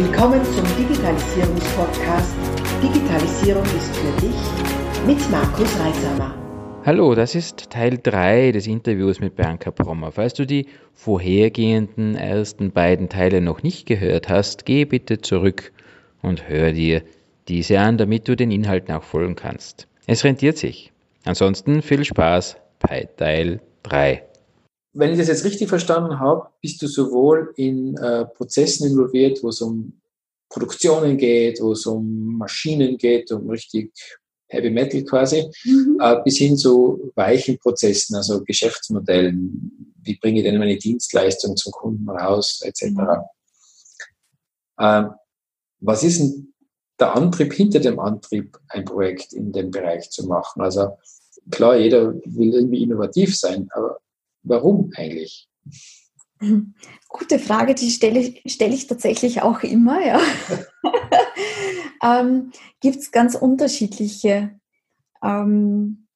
Willkommen zum Digitalisierungspodcast Digitalisierung ist für dich mit Markus Reisamer. Hallo, das ist Teil 3 des Interviews mit Bianca Brommer. Falls du die vorhergehenden ersten beiden Teile noch nicht gehört hast, geh bitte zurück und hör dir diese an, damit du den Inhalten auch folgen kannst. Es rentiert sich. Ansonsten viel Spaß bei Teil 3. Wenn ich das jetzt richtig verstanden habe, bist du sowohl in äh, Prozessen involviert, wo es um Produktionen geht, wo es um Maschinen geht, um richtig Heavy Metal quasi, mhm. äh, bis hin zu weichen Prozessen, also Geschäftsmodellen. Wie bringe ich denn meine Dienstleistung zum Kunden raus, etc. Mhm. Ähm, was ist denn der Antrieb hinter dem Antrieb, ein Projekt in dem Bereich zu machen? Also klar, jeder will irgendwie innovativ sein, aber warum eigentlich? Gute Frage, die stelle ich, stelle ich tatsächlich auch immer. Ja. ähm, Gibt es ganz unterschiedliche ähm,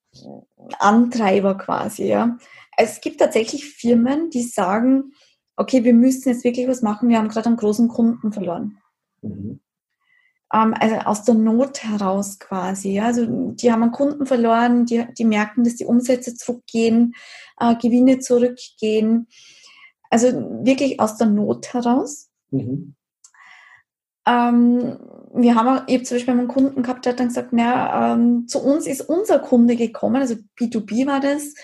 Antreiber quasi. Ja. Es gibt tatsächlich Firmen, die sagen, okay, wir müssen jetzt wirklich was machen, wir haben gerade einen großen Kunden verloren. Mhm. Ähm, also aus der Not heraus quasi. Ja. Also die haben einen Kunden verloren, die, die merken, dass die Umsätze zurückgehen, äh, Gewinne zurückgehen. Also wirklich aus der Not heraus. Mhm. Ähm, wir haben auch, ich habe zum Beispiel einen Kunden gehabt, der hat dann gesagt, na, ähm, zu uns ist unser Kunde gekommen, also B2B war das,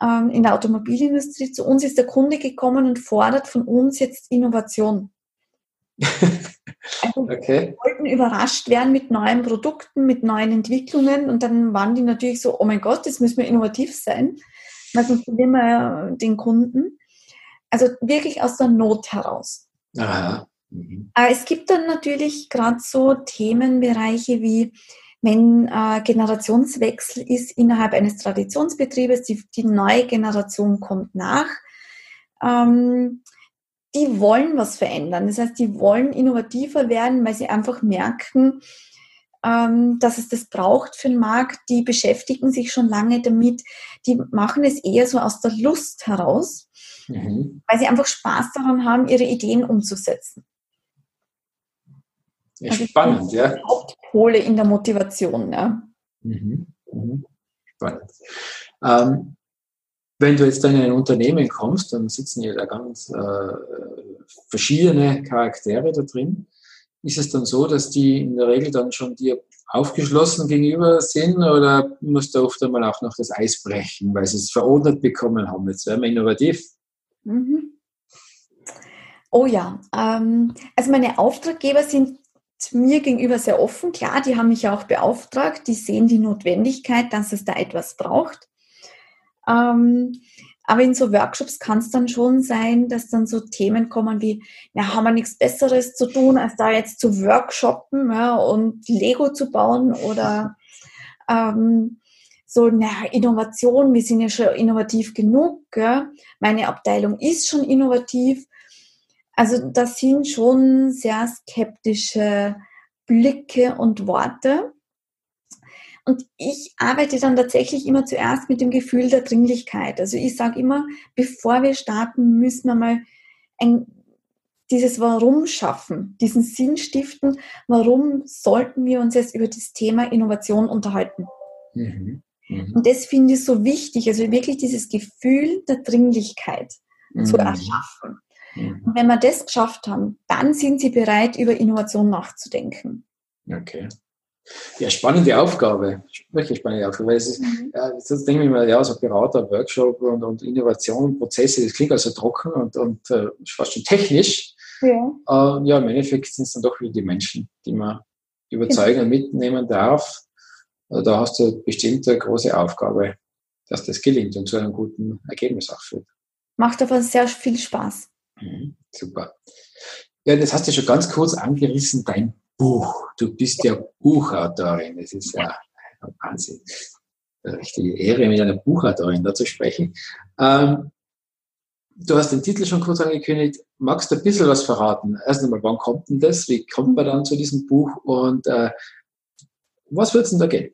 ähm, in der Automobilindustrie, zu uns ist der Kunde gekommen und fordert von uns jetzt Innovation. Also okay. Wollten überrascht werden mit neuen Produkten, mit neuen Entwicklungen und dann waren die natürlich so, oh mein Gott, jetzt müssen wir innovativ sein, weil sonst verlieren wir den Kunden. Also wirklich aus der Not heraus. Aha. Mhm. Es gibt dann natürlich gerade so Themenbereiche wie wenn äh, Generationswechsel ist innerhalb eines Traditionsbetriebes, die, die neue Generation kommt nach. Ähm, die wollen was verändern. Das heißt, die wollen innovativer werden, weil sie einfach merken, ähm, dass es das braucht für den Markt. Die beschäftigen sich schon lange damit. Die machen es eher so aus der Lust heraus, mhm. weil sie einfach Spaß daran haben, ihre Ideen umzusetzen. Ja, also spannend, ja. Hauptpole in der Motivation, ja. Mhm. Mhm. Spannend. Ähm, wenn du jetzt dann in ein Unternehmen kommst, dann sitzen ja da ganz äh, verschiedene Charaktere da drin. Ist es dann so, dass die in der Regel dann schon dir aufgeschlossen gegenüber sind oder musst du oft einmal auch noch das Eis brechen, weil sie es verordnet bekommen haben? Jetzt werden wir innovativ. Mhm. Oh ja, ähm, also meine Auftraggeber sind mir gegenüber sehr offen. Klar, die haben mich auch beauftragt, die sehen die Notwendigkeit, dass es da etwas braucht. Ähm, aber in so Workshops kann es dann schon sein, dass dann so Themen kommen wie, ja, haben wir nichts Besseres zu tun, als da jetzt zu workshoppen ja, und Lego zu bauen oder ähm, so, naja, Innovation, wir sind ja schon innovativ genug. Gell? Meine Abteilung ist schon innovativ. Also das sind schon sehr skeptische Blicke und Worte. Und ich arbeite dann tatsächlich immer zuerst mit dem Gefühl der Dringlichkeit. Also ich sage immer, bevor wir starten, müssen wir mal ein, dieses Warum schaffen, diesen Sinn stiften. Warum sollten wir uns jetzt über das Thema Innovation unterhalten? Mhm. Mhm. Und das finde ich so wichtig, also wirklich dieses Gefühl der Dringlichkeit mhm. zu erschaffen. Mhm. Und wenn wir das geschafft haben, dann sind sie bereit, über Innovation nachzudenken. Okay. Ja, spannende Aufgabe. Wirklich spannende Aufgabe. Weil es ist, mhm. ja, jetzt denke ich mir, ja, so Berater, Workshop und, und Innovation, Prozesse, das klingt also trocken und, und äh, fast schon technisch. Ja. Äh, ja, im Endeffekt sind es dann doch wieder die Menschen, die man überzeugen und mitnehmen darf. Also da hast du bestimmt eine große Aufgabe, dass das gelingt und zu einem guten Ergebnis auch führt. Macht aber sehr viel Spaß. Mhm, super. Ja, das hast du schon ganz kurz angerissen, dein Buch. Du bist ja Buchautorin. Das ist ja Wahnsinn. Eine richtige Ehre, mit einer Buchautorin da zu sprechen. Ähm, du hast den Titel schon kurz angekündigt. Magst du ein bisschen was verraten? Erst einmal, wann kommt denn das? Wie kommt man dann zu diesem Buch? Und äh, was wird es denn da gehen?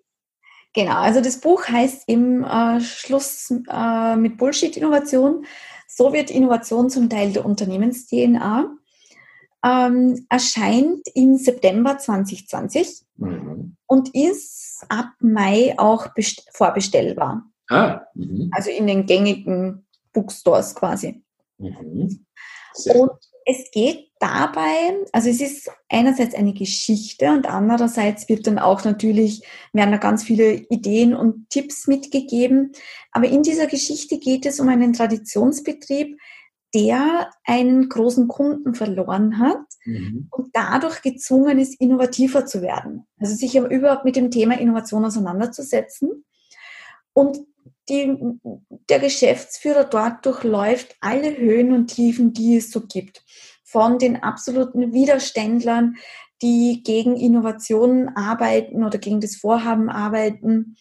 Genau, also das Buch heißt im äh, Schluss äh, mit Bullshit-Innovation so wird Innovation zum Teil der Unternehmens-DNA. Ähm, erscheint im September 2020 mhm. und ist ab Mai auch vorbestellbar. Ah, mhm. also in den gängigen Bookstores quasi. Mhm. Und es geht dabei, also es ist einerseits eine Geschichte und andererseits wird dann auch natürlich, werden da ganz viele Ideen und Tipps mitgegeben. Aber in dieser Geschichte geht es um einen Traditionsbetrieb, der einen großen Kunden verloren hat mhm. und dadurch gezwungen ist, innovativer zu werden. Also sich überhaupt mit dem Thema Innovation auseinanderzusetzen. Und die, der Geschäftsführer dort durchläuft alle Höhen und Tiefen, die es so gibt. Von den absoluten Widerständlern, die gegen Innovationen arbeiten oder gegen das Vorhaben arbeiten,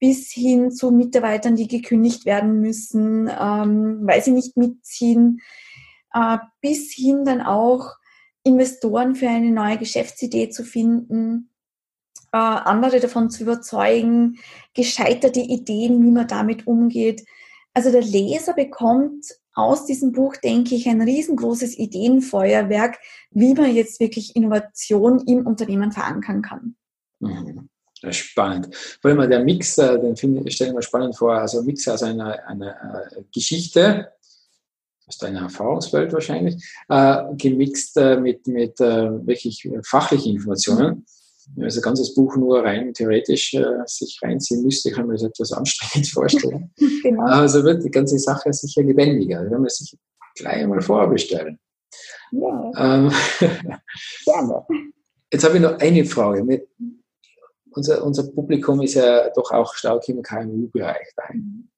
bis hin zu Mitarbeitern, die gekündigt werden müssen, ähm, weil sie nicht mitziehen, äh, bis hin dann auch Investoren für eine neue Geschäftsidee zu finden, äh, andere davon zu überzeugen, gescheiterte Ideen, wie man damit umgeht. Also der Leser bekommt aus diesem Buch, denke ich, ein riesengroßes Ideenfeuerwerk, wie man jetzt wirklich Innovation im Unternehmen verankern kann. Mhm. Spannend. Vor allem der Mix, den finde, stelle ich mir spannend vor, also Mix aus einer, einer äh, Geschichte, aus deiner Erfahrungswelt wahrscheinlich, äh, gemixt äh, mit, mit äh, wirklich fachlichen Informationen. Wenn man das ganze Buch nur rein theoretisch äh, sich reinziehen müsste, kann man das etwas anstrengend vorstellen. genau. Also wird die ganze Sache sicher lebendiger. Werden wir sich gleich einmal vorbestellen. Ja. Ähm, Gerne. Jetzt habe ich noch eine Frage unser, unser Publikum ist ja doch auch stark im KMU-Bereich daheim.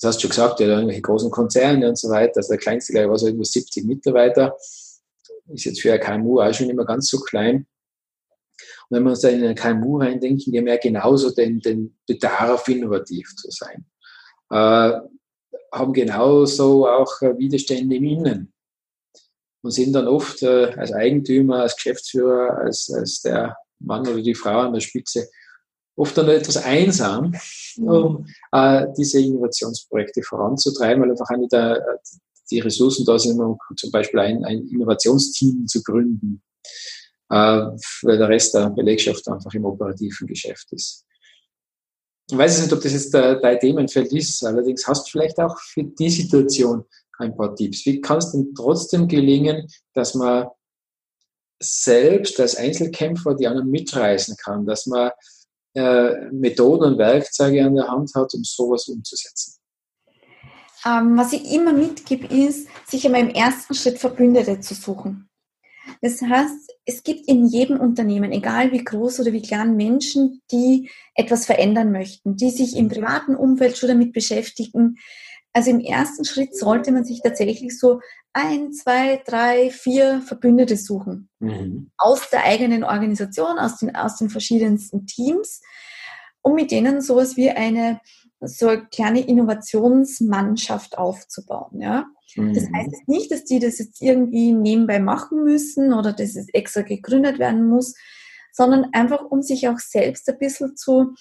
Das hast du schon gesagt, ja, irgendwelche großen Konzerne und so weiter. Also der kleinste, glaube ich, war so irgendwo 70 Mitarbeiter. Ist jetzt für ein KMU auch schon immer ganz so klein. Und wenn wir uns da in ein KMU reindenken, die haben ja genauso den, den Bedarf, innovativ zu sein. Äh, haben genauso auch Widerstände im Innen und sind dann oft äh, als Eigentümer, als Geschäftsführer, als, als der Mann oder die Frau an der Spitze oft dann etwas einsam, um äh, diese Innovationsprojekte voranzutreiben, weil einfach nicht der, äh, die Ressourcen da sind, um zum Beispiel ein, ein Innovationsteam zu gründen, äh, weil der Rest der Belegschaft einfach im operativen Geschäft ist. Ich weiß nicht, ob das jetzt dein Themenfeld ist, allerdings hast du vielleicht auch für die Situation ein paar Tipps. Wie kann es denn trotzdem gelingen, dass man selbst als Einzelkämpfer die anderen mitreißen kann, dass man äh, Methoden und Werkzeuge an der Hand hat, um sowas umzusetzen. Ähm, was ich immer mitgebe, ist, sich einmal im ersten Schritt Verbündete zu suchen. Das heißt, es gibt in jedem Unternehmen, egal wie groß oder wie klein, Menschen, die etwas verändern möchten, die sich im privaten Umfeld schon damit beschäftigen, also im ersten Schritt sollte man sich tatsächlich so ein, zwei, drei, vier Verbündete suchen. Mhm. Aus der eigenen Organisation, aus den, aus den verschiedensten Teams, um mit denen sowas wie eine so eine kleine Innovationsmannschaft aufzubauen. Ja? Mhm. Das heißt jetzt nicht, dass die das jetzt irgendwie nebenbei machen müssen oder dass es extra gegründet werden muss, sondern einfach, um sich auch selbst ein bisschen zu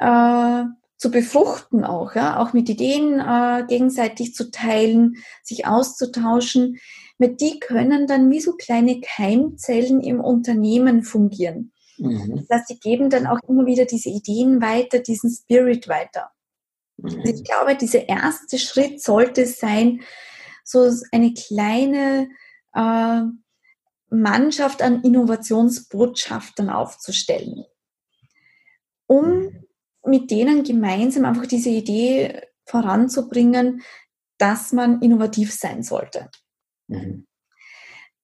äh, zu befruchten auch, ja, auch mit Ideen äh, gegenseitig zu teilen, sich auszutauschen. Mit die können dann wie so kleine Keimzellen im Unternehmen fungieren. Mhm. Das heißt, die geben dann auch immer wieder diese Ideen weiter, diesen Spirit weiter. Mhm. Also ich glaube, dieser erste Schritt sollte sein, so eine kleine äh, Mannschaft an Innovationsbotschaftern aufzustellen, um mhm mit denen gemeinsam einfach diese Idee voranzubringen, dass man innovativ sein sollte. Mhm.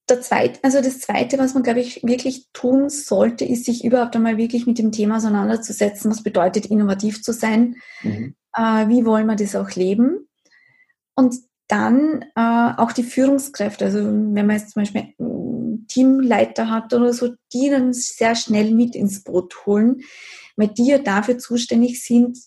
Der zweite, also das Zweite, was man, glaube ich, wirklich tun sollte, ist, sich überhaupt einmal wirklich mit dem Thema auseinanderzusetzen, was bedeutet, innovativ zu sein, mhm. äh, wie wollen wir das auch leben. Und dann äh, auch die Führungskräfte, also wenn man jetzt zum Beispiel Teamleiter hat oder so, die dann sehr schnell mit ins Boot holen, weil die ja dafür zuständig sind,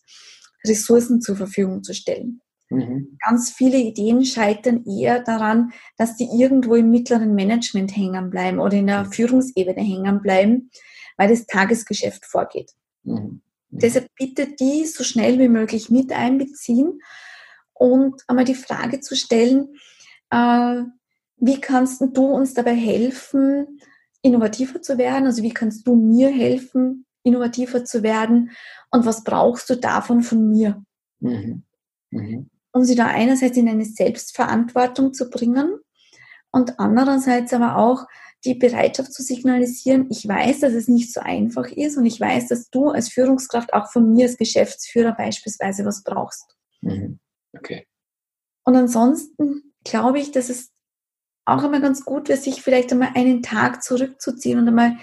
Ressourcen zur Verfügung zu stellen. Mhm. Ganz viele Ideen scheitern eher daran, dass die irgendwo im mittleren Management hängen bleiben oder in der mhm. Führungsebene hängen bleiben, weil das Tagesgeschäft vorgeht. Mhm. mhm. Deshalb bitte die so schnell wie möglich mit einbeziehen und einmal die Frage zu stellen, äh, wie kannst du uns dabei helfen, innovativer zu werden? Also wie kannst du mir helfen, innovativer zu werden? Und was brauchst du davon von mir? Mhm. Mhm. Um sie da einerseits in eine Selbstverantwortung zu bringen und andererseits aber auch die Bereitschaft zu signalisieren, ich weiß, dass es nicht so einfach ist und ich weiß, dass du als Führungskraft auch von mir als Geschäftsführer beispielsweise was brauchst. Mhm. Okay. Und ansonsten glaube ich, dass es auch immer ganz gut wäre, sich vielleicht einmal einen Tag zurückzuziehen und einmal,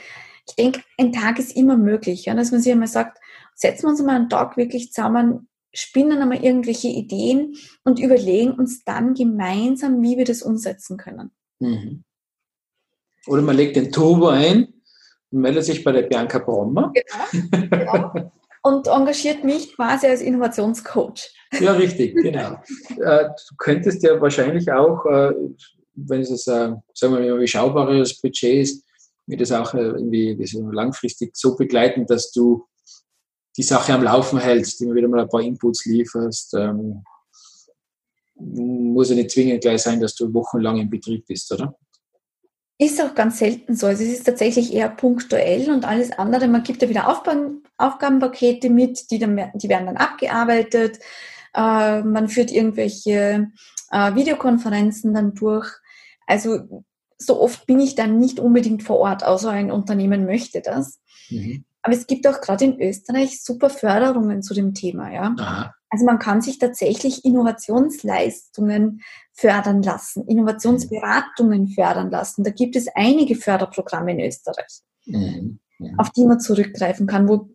ich denke, ein Tag ist immer möglich, ja, dass man sich einmal sagt, setzen wir uns mal einen Tag wirklich zusammen, spinnen einmal irgendwelche Ideen und überlegen uns dann gemeinsam, wie wir das umsetzen können. Mhm. Oder man legt den Turbo ein und meldet sich bei der Bianca Brommer. Genau, genau. Und engagiert mich quasi als Innovationscoach. Ja, richtig, genau. Äh, du könntest ja wahrscheinlich auch, äh, wenn es, äh, sagen wir mal, überschaubares Budget ist, mir das auch irgendwie langfristig so begleiten, dass du die Sache am Laufen hältst, immer wieder mal ein paar Inputs lieferst. Ähm, muss ja nicht zwingend gleich sein, dass du wochenlang im Betrieb bist, oder? Ist auch ganz selten so. Also es ist tatsächlich eher punktuell und alles andere. Man gibt ja wieder Aufgaben, Aufgabenpakete mit, die, dann, die werden dann abgearbeitet. Äh, man führt irgendwelche äh, Videokonferenzen dann durch. Also so oft bin ich dann nicht unbedingt vor Ort, außer ein Unternehmen möchte das. Mhm. Aber es gibt auch gerade in Österreich super Förderungen zu dem Thema. Ja? Aha. Also man kann sich tatsächlich Innovationsleistungen fördern lassen, Innovationsberatungen fördern lassen. Da gibt es einige Förderprogramme in Österreich, mhm. Ja. auf die man zurückgreifen kann, wo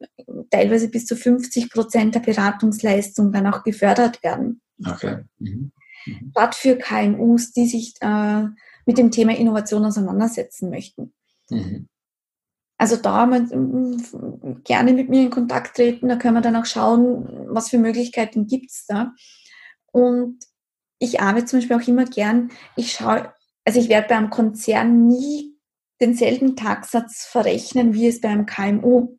teilweise bis zu 50 Prozent der Beratungsleistung dann auch gefördert werden. Okay. Mhm. Mhm. Gerade für KMUs, die sich äh, mit dem Thema Innovation auseinandersetzen möchten. Mhm. Also da man, gerne mit mir in Kontakt treten, da können wir dann auch schauen, was für Möglichkeiten gibt es da. Und ich arbeite zum Beispiel auch immer gern, ich schaue, also ich werde beim Konzern nie denselben Tagsatz verrechnen, wie es beim KMU.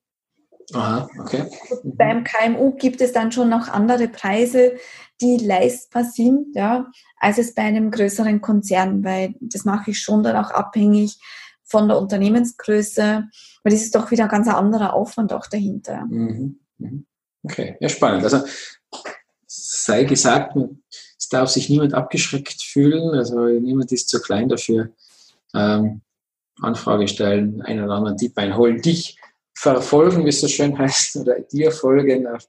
Aha, okay. Mhm. Beim KMU gibt es dann schon noch andere Preise, die leistbar sind, ja, als es bei einem größeren Konzern, weil das mache ich schon dann auch abhängig von der Unternehmensgröße, weil das ist doch wieder ein ganz anderer Aufwand auch dahinter. Mhm. mhm. Okay, ja spannend. Also sei gesagt, es darf sich niemand abgeschreckt fühlen, also niemand ist zu klein dafür. Ähm, Anfrage stellen, einen oder anderen Tipp einholen, dich verfolgen, wie es so schön heißt, oder dir folgen auf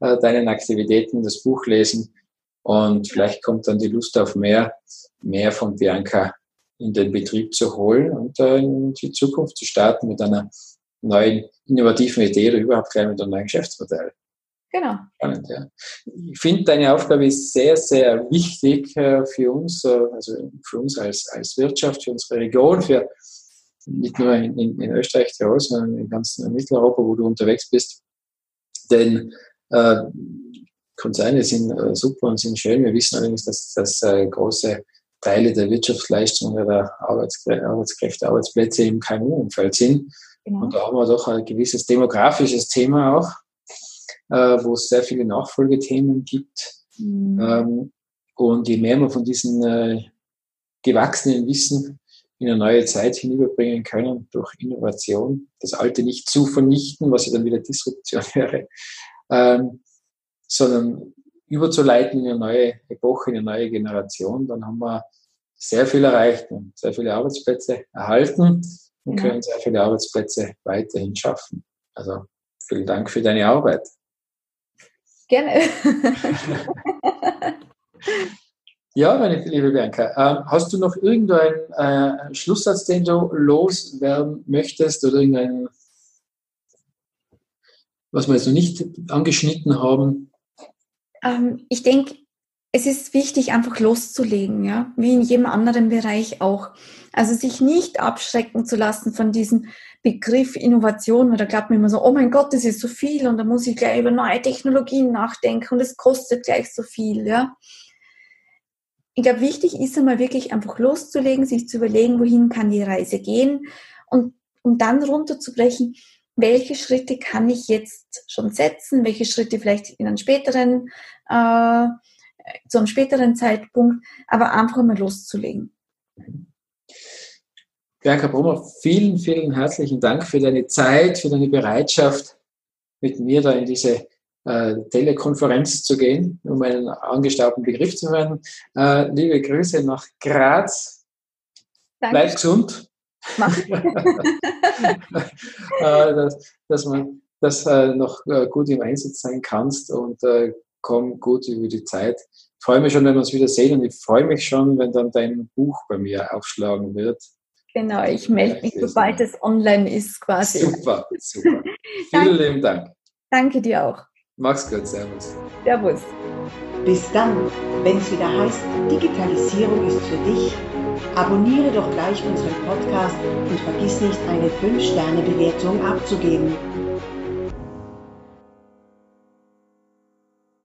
äh, deinen Aktivitäten, das Buch lesen und vielleicht kommt dann die Lust auf mehr, mehr von Bianca in den Betrieb zu holen und äh, in die Zukunft zu starten mit einer neuen innovativen Idee oder überhaupt gleich mit einem neuen Geschäftsmodell. Genau. Spannend, ja. Ich finde, deine Aufgabe ist sehr, sehr wichtig äh, für uns, äh, also für uns als, als Wirtschaft, für unsere Region, für nicht nur in, in, in Österreich, Tirol, sondern in ganz Mitteleuropa, wo du unterwegs bist. Denn äh, Konzerne sind äh, super und sind schön. Wir wissen allerdings, dass, dass äh, große Teile der Wirtschaftsleistung oder der Arbeitskräfte, Arbeitskräfte Arbeitsplätze im KMU-Umfeld sind. Genau. Und da haben wir doch ein gewisses demografisches Thema auch, äh, wo es sehr viele Nachfolgethemen gibt. Mhm. Ähm, und je mehr wir von diesem äh, gewachsenen Wissen in eine neue Zeit hinüberbringen können durch Innovation, das Alte nicht zu vernichten, was ja dann wieder Disruption wäre, ähm, sondern überzuleiten in eine neue Epoche, in eine neue Generation, dann haben wir sehr viel erreicht und sehr viele Arbeitsplätze erhalten und ja. können sehr viele Arbeitsplätze weiterhin schaffen. Also vielen Dank für deine Arbeit. Gerne. ja, meine liebe Bianca, äh, hast du noch irgendeinen äh, Schlusssatz, den du loswerden möchtest oder irgendein, was wir jetzt noch nicht angeschnitten haben? Ähm, ich denke, es ist wichtig, einfach loszulegen, ja, wie in jedem anderen Bereich auch. Also sich nicht abschrecken zu lassen von diesem Begriff Innovation, weil da glaubt man immer so, oh mein Gott, das ist so viel und da muss ich gleich über neue Technologien nachdenken und es kostet gleich so viel, ja. Ich glaube, wichtig ist einmal wirklich einfach loszulegen, sich zu überlegen, wohin kann die Reise gehen und um dann runterzubrechen, welche Schritte kann ich jetzt schon setzen, welche Schritte vielleicht in einem späteren, äh, zu einem späteren Zeitpunkt, aber einfach mal loszulegen. Berka Brummer, vielen, vielen herzlichen Dank für deine Zeit, für deine Bereitschaft, mit mir da in diese äh, Telekonferenz zu gehen, um einen angestaubten Begriff zu hören. Äh, liebe Grüße nach Graz. Danke. Bleib gesund. äh, dass, dass man das äh, noch äh, gut im Einsatz sein kannst und komm gut über die Zeit. Ich freue mich schon, wenn wir uns wieder sehen und ich freue mich schon, wenn dann dein Buch bei mir aufschlagen wird. Genau, ich melde mich, sobald es online ist quasi. Super, super. Vielen lieben Dank. Danke dir auch. Mach's gut, Servus. Servus. Bis dann, wenn es wieder heißt, Digitalisierung ist für dich. Abonniere doch gleich unseren Podcast und vergiss nicht, eine 5-Sterne-Bewertung abzugeben.